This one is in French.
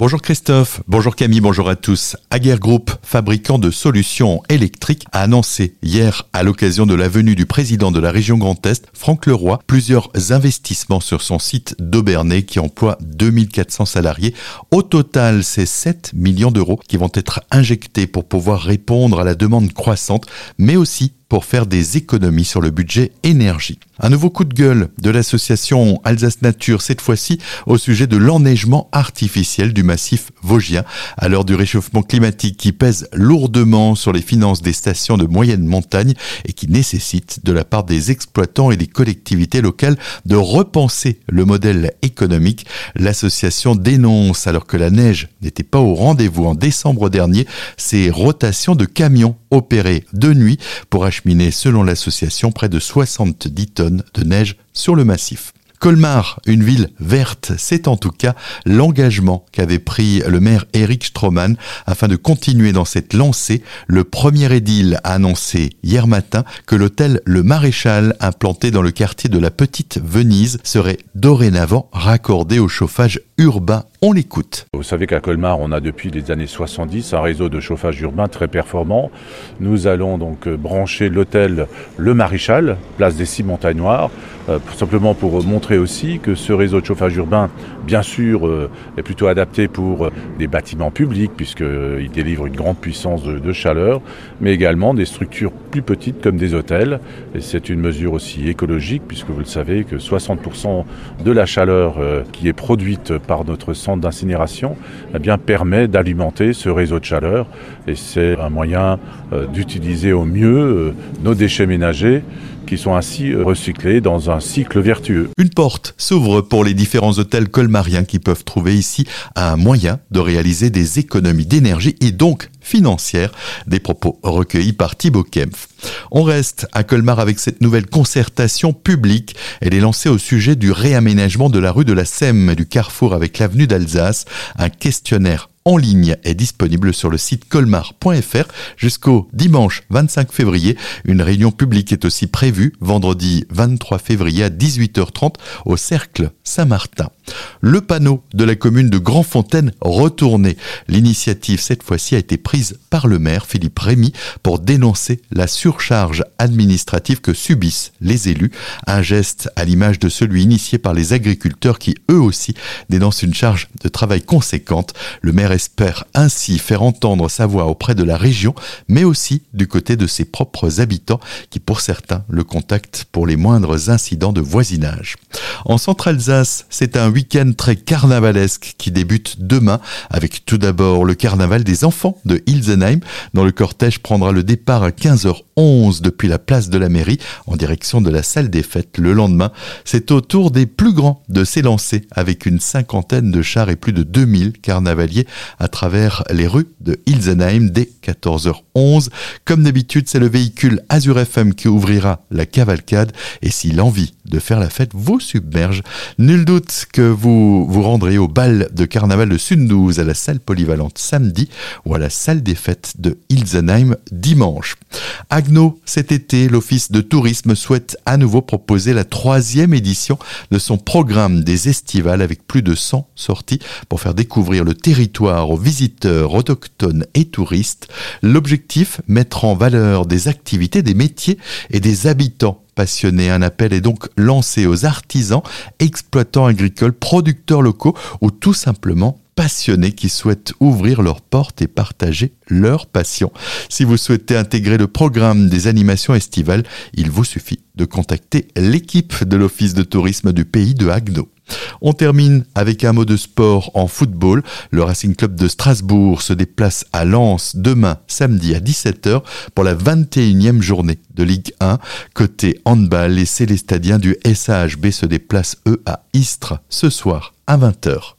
Bonjour Christophe, bonjour Camille, bonjour à tous. Aguerre Group, fabricant de solutions électriques, a annoncé hier, à l'occasion de la venue du président de la région Grand Est, Franck Leroy, plusieurs investissements sur son site d'Aubernay qui emploie 2400 salariés. Au total, c'est 7 millions d'euros qui vont être injectés pour pouvoir répondre à la demande croissante, mais aussi pour faire des économies sur le budget énergie. Un nouveau coup de gueule de l'association Alsace Nature, cette fois-ci au sujet de l'enneigement artificiel du massif vosgien, à l'heure du réchauffement climatique qui pèse lourdement sur les finances des stations de moyenne montagne et qui nécessite de la part des exploitants et des collectivités locales de repenser le modèle économique. L'association dénonce, alors que la neige n'était pas au rendez-vous en décembre dernier, ces rotations de camions opérées de nuit pour acheter selon l'association, près de 70 tonnes de neige sur le massif. Colmar, une ville verte, c'est en tout cas l'engagement qu'avait pris le maire Eric Stroman afin de continuer dans cette lancée. Le premier édile a annoncé hier matin que l'hôtel Le Maréchal, implanté dans le quartier de la Petite Venise, serait dorénavant raccordé au chauffage On l'écoute. Vous savez qu'à Colmar, on a depuis les années 70 un réseau de chauffage urbain très performant. Nous allons donc euh, brancher l'hôtel Le Maréchal, place des Six Montagnes Noires, euh, simplement pour montrer aussi que ce réseau de chauffage urbain, bien sûr, euh, est plutôt adapté pour des bâtiments publics, puisqu'il délivre une grande puissance de, de, chaleur, mais également des structures plus petites comme des hôtels. Et c'est une mesure aussi écologique, puisque vous le savez que 60% de la chaleur qui est produite par notre centre d'incinération eh bien, permet d'alimenter ce réseau de chaleur et c'est un moyen euh, d'utiliser au mieux euh, nos déchets ménagers qui sont ainsi euh, recyclés dans un cycle vertueux. Une porte s'ouvre pour les différents hôtels colmariens qui peuvent trouver ici un moyen de réaliser des économies d'énergie et donc financières. Des propos recueillis par Thibaut Kempf. On reste à Colmar avec cette nouvelle concertation publique. Elle est lancée au sujet du réaménagement de la rue de la Sème du carrefour avec l'avenue d'Alsace. Un questionnaire en ligne est disponible sur le site colmar.fr jusqu'au dimanche 25 février. Une réunion publique est aussi prévue vendredi 23 février à 18h30 au Cercle Saint-Martin. Le panneau de la commune de Grandfontaine retourné. L'initiative cette fois-ci a été prise par le maire Philippe Rémy pour dénoncer la surcharge administrative que subissent les élus. Un geste à l'image de celui initié par les agriculteurs qui eux aussi dénoncent une charge de travail conséquente. Le maire espère ainsi faire entendre sa voix auprès de la région, mais aussi du côté de ses propres habitants qui pour certains le contactent pour les moindres incidents de voisinage. En Centre-Alsace, c'est un week-end très carnavalesque qui débute demain avec tout d'abord le carnaval des enfants de Ilsenheim dont le cortège prendra le départ à 15h11 depuis la place de la mairie en direction de la salle des fêtes le lendemain. C'est au tour des plus grands de s'élancer avec une cinquantaine de chars et plus de 2000 carnavaliers à travers les rues de Ilsenheim dès 14h11. Comme d'habitude, c'est le véhicule Azure FM qui ouvrira la cavalcade et si l'envie de faire la fête vous submerge, nul doute que vous vous rendrez au bal de carnaval de Sundouze à la salle polyvalente samedi ou à la salle des fêtes de Ilsenheim dimanche. Cet été, l'Office de tourisme souhaite à nouveau proposer la troisième édition de son programme des estivales avec plus de 100 sorties pour faire découvrir le territoire aux visiteurs autochtones et touristes. L'objectif, mettre en valeur des activités, des métiers et des habitants passionnés. Un appel est donc lancé aux artisans, exploitants agricoles, producteurs locaux ou tout simplement passionnés qui souhaitent ouvrir leurs portes et partager leur passion. Si vous souhaitez intégrer le programme des animations estivales, il vous suffit de contacter l'équipe de l'Office de tourisme du pays de Haguenau. On termine avec un mot de sport en football. Le Racing Club de Strasbourg se déplace à Lens demain samedi à 17h pour la 21e journée de Ligue 1. Côté handball, les Célestadiens du SAHB se déplacent eux à Istres ce soir à 20h.